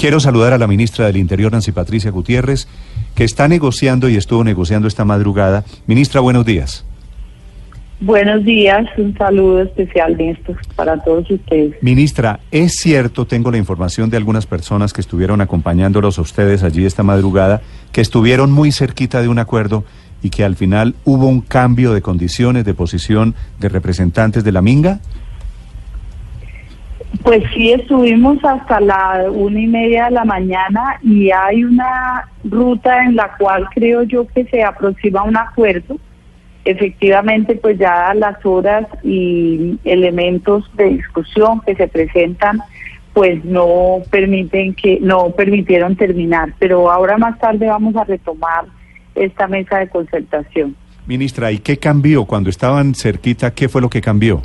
Quiero saludar a la ministra del Interior, Nancy Patricia Gutiérrez, que está negociando y estuvo negociando esta madrugada. Ministra, buenos días. Buenos días, un saludo especial, Néstor, para todos ustedes. Ministra, es cierto, tengo la información de algunas personas que estuvieron acompañándolos a ustedes allí esta madrugada, que estuvieron muy cerquita de un acuerdo y que al final hubo un cambio de condiciones de posición de representantes de la Minga. Pues sí, estuvimos hasta la una y media de la mañana y hay una ruta en la cual creo yo que se aproxima un acuerdo. Efectivamente, pues ya las horas y elementos de discusión que se presentan, pues no permiten que no permitieron terminar. Pero ahora más tarde vamos a retomar esta mesa de concertación. Ministra, ¿y qué cambió cuando estaban cerquita? ¿Qué fue lo que cambió?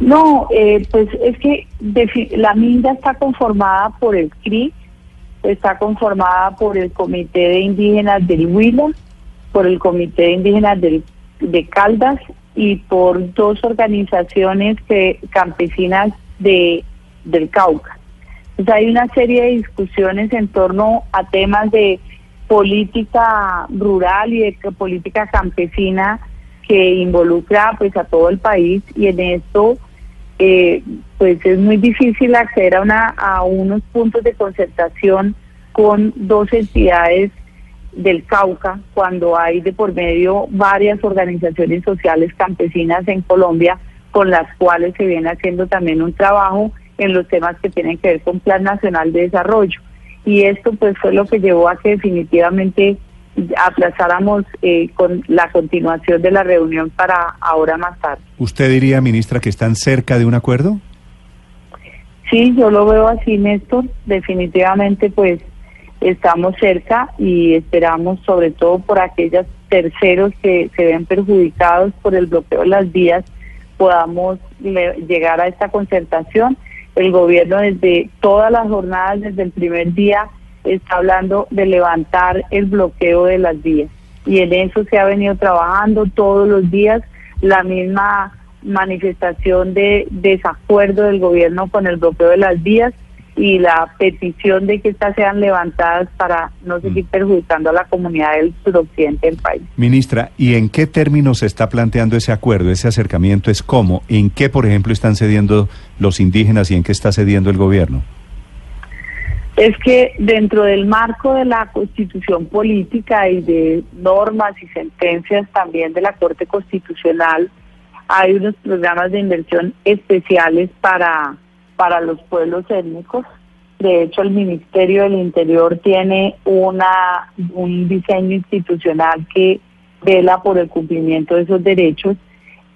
No, eh, pues es que la MINDA está conformada por el CRI, está conformada por el Comité de Indígenas del Huila, por el Comité de Indígenas del, de Caldas y por dos organizaciones que, campesinas de, del Cauca. Entonces hay una serie de discusiones en torno a temas de política rural y de política campesina que involucra pues a todo el país y en esto eh, pues es muy difícil acceder a una a unos puntos de concertación con dos entidades del Cauca cuando hay de por medio varias organizaciones sociales campesinas en Colombia con las cuales se viene haciendo también un trabajo en los temas que tienen que ver con Plan Nacional de Desarrollo. Y esto pues fue lo que llevó a que definitivamente aplazáramos eh, con la continuación de la reunión para ahora más tarde. ¿Usted diría, ministra, que están cerca de un acuerdo? Sí, yo lo veo así, Néstor. Definitivamente, pues estamos cerca y esperamos, sobre todo por aquellos terceros que se ven perjudicados por el bloqueo de las vías, podamos llegar a esta concertación. El gobierno desde todas las jornadas, desde el primer día, está hablando de levantar el bloqueo de las vías. Y en eso se ha venido trabajando todos los días la misma manifestación de desacuerdo del gobierno con el bloqueo de las vías y la petición de que estas sean levantadas para no seguir mm. perjudicando a la comunidad del suroccidente del país. Ministra, ¿y en qué términos se está planteando ese acuerdo, ese acercamiento? ¿Es cómo? ¿En qué, por ejemplo, están cediendo los indígenas y en qué está cediendo el gobierno? Es que dentro del marco de la constitución política y de normas y sentencias también de la Corte Constitucional, hay unos programas de inversión especiales para, para los pueblos étnicos. De hecho, el Ministerio del Interior tiene una, un diseño institucional que vela por el cumplimiento de esos derechos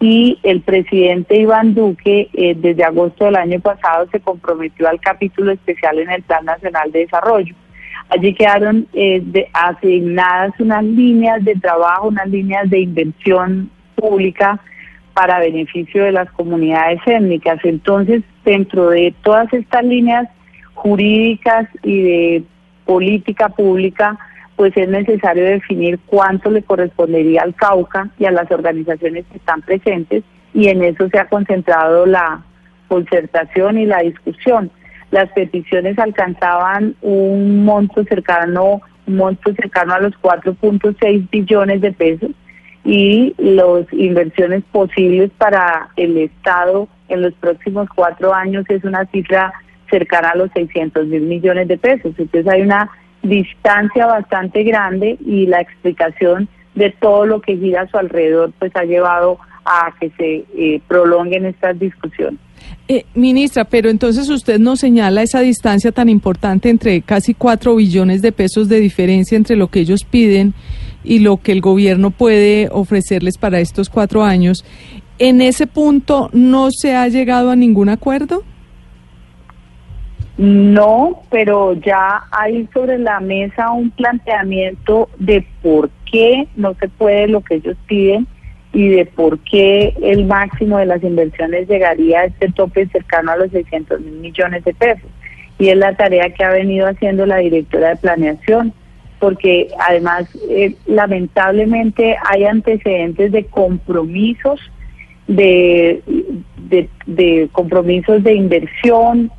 y el presidente Iván Duque eh, desde agosto del año pasado se comprometió al capítulo especial en el Plan Nacional de Desarrollo. Allí quedaron eh, asignadas unas líneas de trabajo, unas líneas de inversión pública para beneficio de las comunidades étnicas. Entonces, dentro de todas estas líneas jurídicas y de política pública, pues es necesario definir cuánto le correspondería al Cauca y a las organizaciones que están presentes y en eso se ha concentrado la concertación y la discusión. Las peticiones alcanzaban un monto cercano, un monto cercano a los 4.6 billones de pesos y las inversiones posibles para el Estado en los próximos cuatro años es una cifra cercana a los 600 mil millones de pesos. Entonces hay una distancia bastante grande y la explicación de todo lo que gira a su alrededor pues ha llevado a que se eh, prolonguen estas discusiones. Eh, ministra, pero entonces usted nos señala esa distancia tan importante entre casi cuatro billones de pesos de diferencia entre lo que ellos piden y lo que el gobierno puede ofrecerles para estos cuatro años. ¿En ese punto no se ha llegado a ningún acuerdo? No, pero ya hay sobre la mesa un planteamiento de por qué no se puede lo que ellos piden y de por qué el máximo de las inversiones llegaría a este tope cercano a los 600 mil millones de pesos. Y es la tarea que ha venido haciendo la directora de planeación, porque además eh, lamentablemente hay antecedentes de compromisos, de, de compromisos de inversión,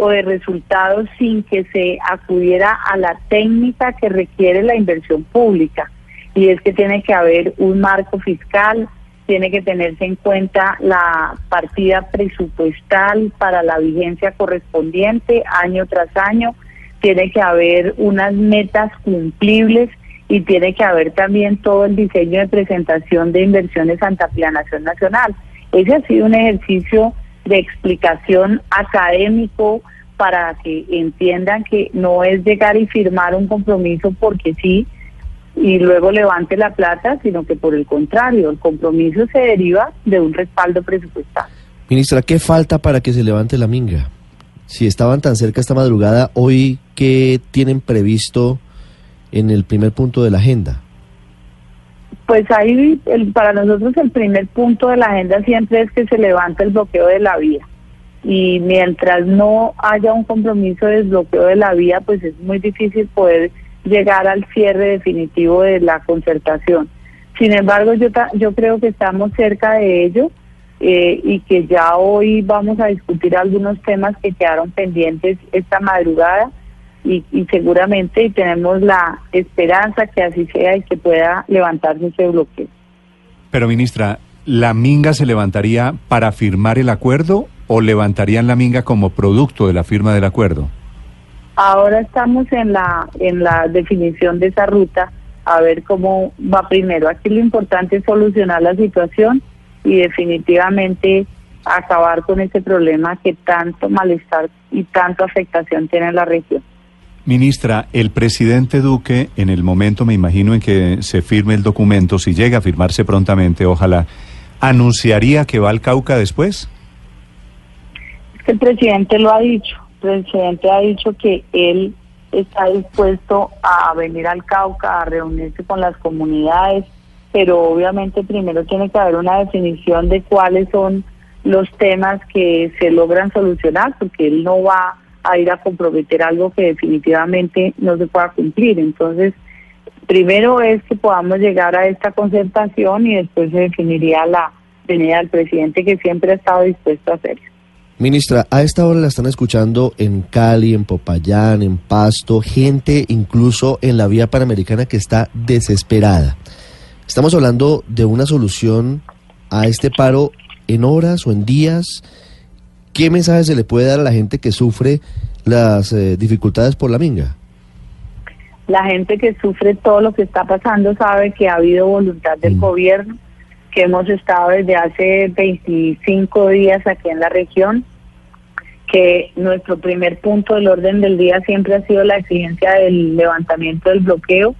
o de resultados sin que se acudiera a la técnica que requiere la inversión pública. Y es que tiene que haber un marco fiscal, tiene que tenerse en cuenta la partida presupuestal para la vigencia correspondiente año tras año, tiene que haber unas metas cumplibles y tiene que haber también todo el diseño de presentación de inversiones ante Planación Nacional. Ese ha sido un ejercicio de explicación académico para que entiendan que no es llegar y firmar un compromiso porque sí y luego levante la plata, sino que por el contrario, el compromiso se deriva de un respaldo presupuestal. Ministra, ¿qué falta para que se levante la minga? Si estaban tan cerca esta madrugada, hoy, ¿qué tienen previsto en el primer punto de la agenda? Pues ahí, el, para nosotros el primer punto de la agenda siempre es que se levante el bloqueo de la vía. Y mientras no haya un compromiso de desbloqueo de la vía, pues es muy difícil poder llegar al cierre definitivo de la concertación. Sin embargo, yo, yo creo que estamos cerca de ello eh, y que ya hoy vamos a discutir algunos temas que quedaron pendientes esta madrugada y, seguramente tenemos la esperanza que así sea y que pueda levantarse ese bloqueo. Pero ministra, ¿la minga se levantaría para firmar el acuerdo o levantarían la minga como producto de la firma del acuerdo? Ahora estamos en la en la definición de esa ruta a ver cómo va primero. Aquí lo importante es solucionar la situación y definitivamente acabar con ese problema que tanto malestar y tanta afectación tiene en la región. Ministra, el presidente Duque, en el momento, me imagino, en que se firme el documento, si llega a firmarse prontamente, ojalá, ¿anunciaría que va al Cauca después? El presidente lo ha dicho. El presidente ha dicho que él está dispuesto a venir al Cauca, a reunirse con las comunidades, pero obviamente primero tiene que haber una definición de cuáles son los temas que se logran solucionar, porque él no va a ir a comprometer algo que definitivamente no se pueda cumplir. Entonces, primero es que podamos llegar a esta concertación y después se definiría la venida del presidente que siempre ha estado dispuesto a hacerlo. Ministra, a esta hora la están escuchando en Cali, en Popayán, en Pasto, gente incluso en la vía panamericana que está desesperada. Estamos hablando de una solución a este paro en horas o en días. ¿Qué mensaje se le puede dar a la gente que sufre las eh, dificultades por la minga? La gente que sufre todo lo que está pasando sabe que ha habido voluntad del mm. gobierno, que hemos estado desde hace 25 días aquí en la región, que nuestro primer punto del orden del día siempre ha sido la exigencia del levantamiento del bloqueo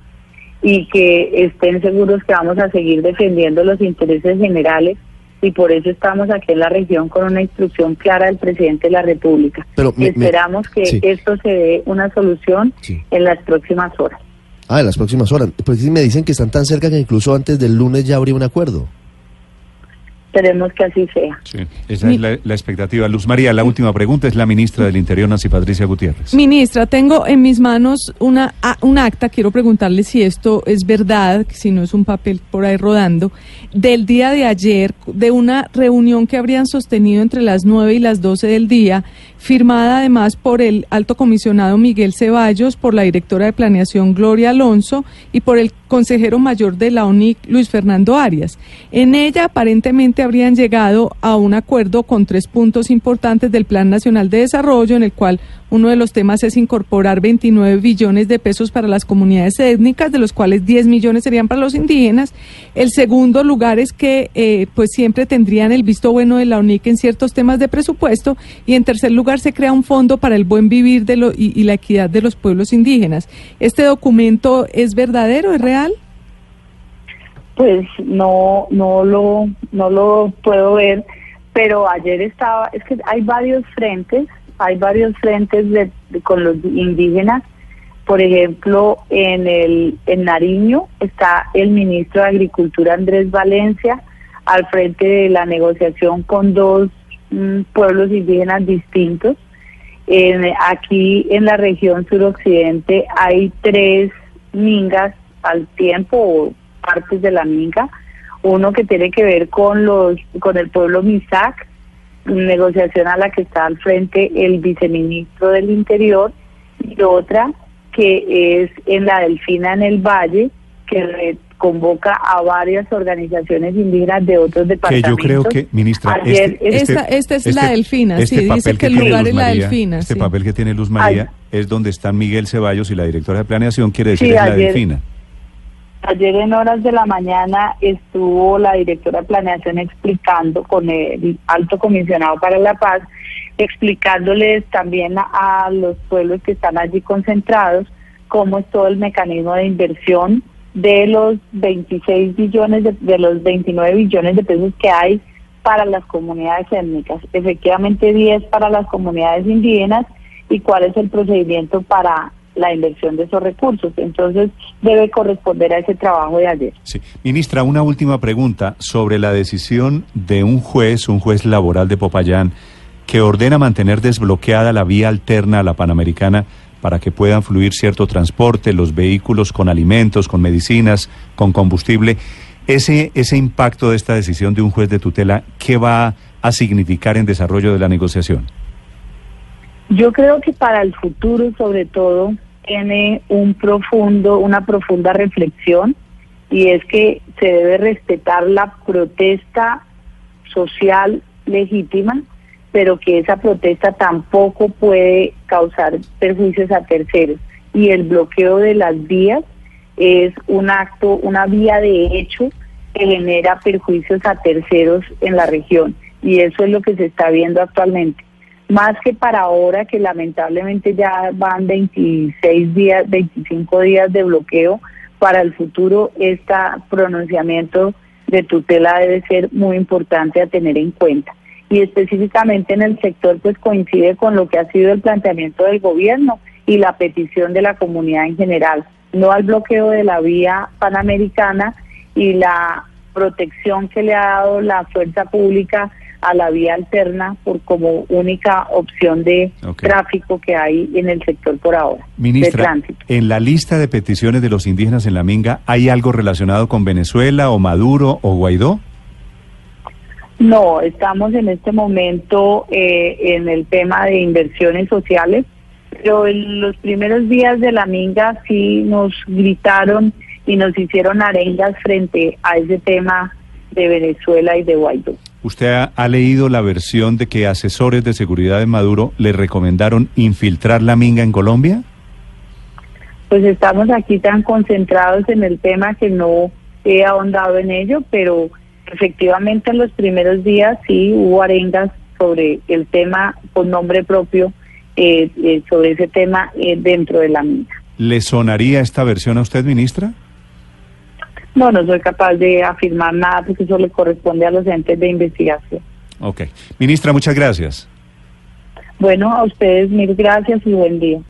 y que estén seguros que vamos a seguir defendiendo los intereses generales y por eso estamos aquí en la región con una instrucción clara del presidente de la República. Pero esperamos que esto se dé una solución en las próximas horas. Ah, en las próximas horas. Pues me dicen que están tan cerca que incluso antes del lunes ya habría un acuerdo. Esperemos que así sea. Sí, esa es la, expectativa. Luz María, la última pregunta es la ministra del Interior, Nancy Patricia Gutiérrez. Ministra, tengo en mis manos una, un acta, quiero preguntarle si esto es verdad, si no es un papel por ahí rodando, del día de ayer, de una reunión que habrían sostenido entre las 9 y las 12 del día, firmada además por el alto comisionado Miguel Ceballos, por la directora de planeación Gloria Alonso y por el consejero mayor de la ONIC, Luis Fernando Arias. En ella aparentemente habrían llegado a un acuerdo con tres puntos importantes del Plan Nacional de Desarrollo, en el cual uno de los temas es incorporar 29 billones de pesos para las comunidades étnicas, de los cuales 10 millones serían para los indígenas. El segundo lugar es que eh, pues siempre tendrían el visto bueno de la ONIC en ciertos temas de presupuesto. Y en tercer lugar se crea un fondo para el buen vivir de lo, y la equidad de los pueblos indígenas. ¿Este documento es verdadero, es real? Pues no, no lo, no lo puedo ver, pero ayer estaba, es que hay varios frentes hay varios frentes de, con los indígenas. Por ejemplo, en el en Nariño está el ministro de Agricultura Andrés Valencia al frente de la negociación con dos mm, pueblos indígenas distintos. aquí en la región suroccidente hay tres mingas al tiempo partes de la minga. Uno que tiene que ver con los con el pueblo Misak, negociación a la que está al frente el viceministro del Interior y otra que es en la Delfina en el Valle, que convoca a varias organizaciones indígenas de otros departamentos. Que yo creo que, ministra, este, este, esta, esta, es la este Delfina, este sí, dice que, el lugar es la Delfina. Este papel que tiene Luz María es donde están Miguel Ceballos y la directora de planeación, quiere decir es la Delfina. Ayer en horas de la mañana estuvo la directora de planeación explicando con el alto comisionado para la paz, explicándoles también a, los pueblos que están allí concentrados cómo es todo el mecanismo de inversión de los 26 billones, de, los 29 billones de pesos que hay para las comunidades étnicas. Efectivamente 10 para las comunidades indígenas y cuál es el procedimiento para la inversión de esos recursos. Entonces, debe corresponder a ese trabajo de ayer. Sí. Ministra, una última pregunta sobre la decisión de un juez, un juez laboral de Popayán, que ordena mantener desbloqueada la vía alterna a la Panamericana para que puedan fluir cierto transporte, los vehículos con alimentos, con medicinas, con combustible. Ese, ese impacto de esta decisión de un juez de tutela, ¿qué va a significar en desarrollo de la negociación? Yo creo que para el futuro, sobre todo, tiene un profundo, una profunda reflexión y es que se debe respetar la protesta social legítima, pero que esa protesta tampoco puede causar perjuicios a terceros. Y el bloqueo de las vías es un acto, una vía de hecho que genera perjuicios a terceros en la región. Y eso es lo que se está viendo actualmente más que para ahora que lamentablemente ya van 26 días, 25 días de bloqueo, para el futuro este pronunciamiento de tutela debe ser muy importante a tener en cuenta. Y específicamente en el sector pues coincide con lo que ha sido el planteamiento del gobierno y la petición de la comunidad en general, no al bloqueo de la vía panamericana y la protección que le ha dado la fuerza pública a la vía alterna por como única opción de tráfico que hay en el sector por ahora. Ministra, en la lista de peticiones de los indígenas en la Minga, ¿hay algo relacionado con Venezuela o Maduro o Guaidó? No, estamos en este momento eh, en el tema de inversiones sociales, pero en los primeros días de la Minga sí nos gritaron y nos hicieron arengas frente a ese tema de Venezuela y de Guaidó. ¿Usted ha, leído la versión de que asesores de seguridad de Maduro le recomendaron infiltrar la minga en Colombia? Pues estamos aquí tan concentrados en el tema que no he ahondado en ello, pero efectivamente en los primeros días sí hubo arengas sobre el tema con nombre propio, eh, eh, sobre ese tema eh, dentro de la minga. ¿Le sonaría esta versión a usted, ministra? No, no soy capaz de afirmar nada porque eso le corresponde a los entes de investigación. Ok. Ministra, muchas gracias. Bueno, a ustedes mil gracias y buen día.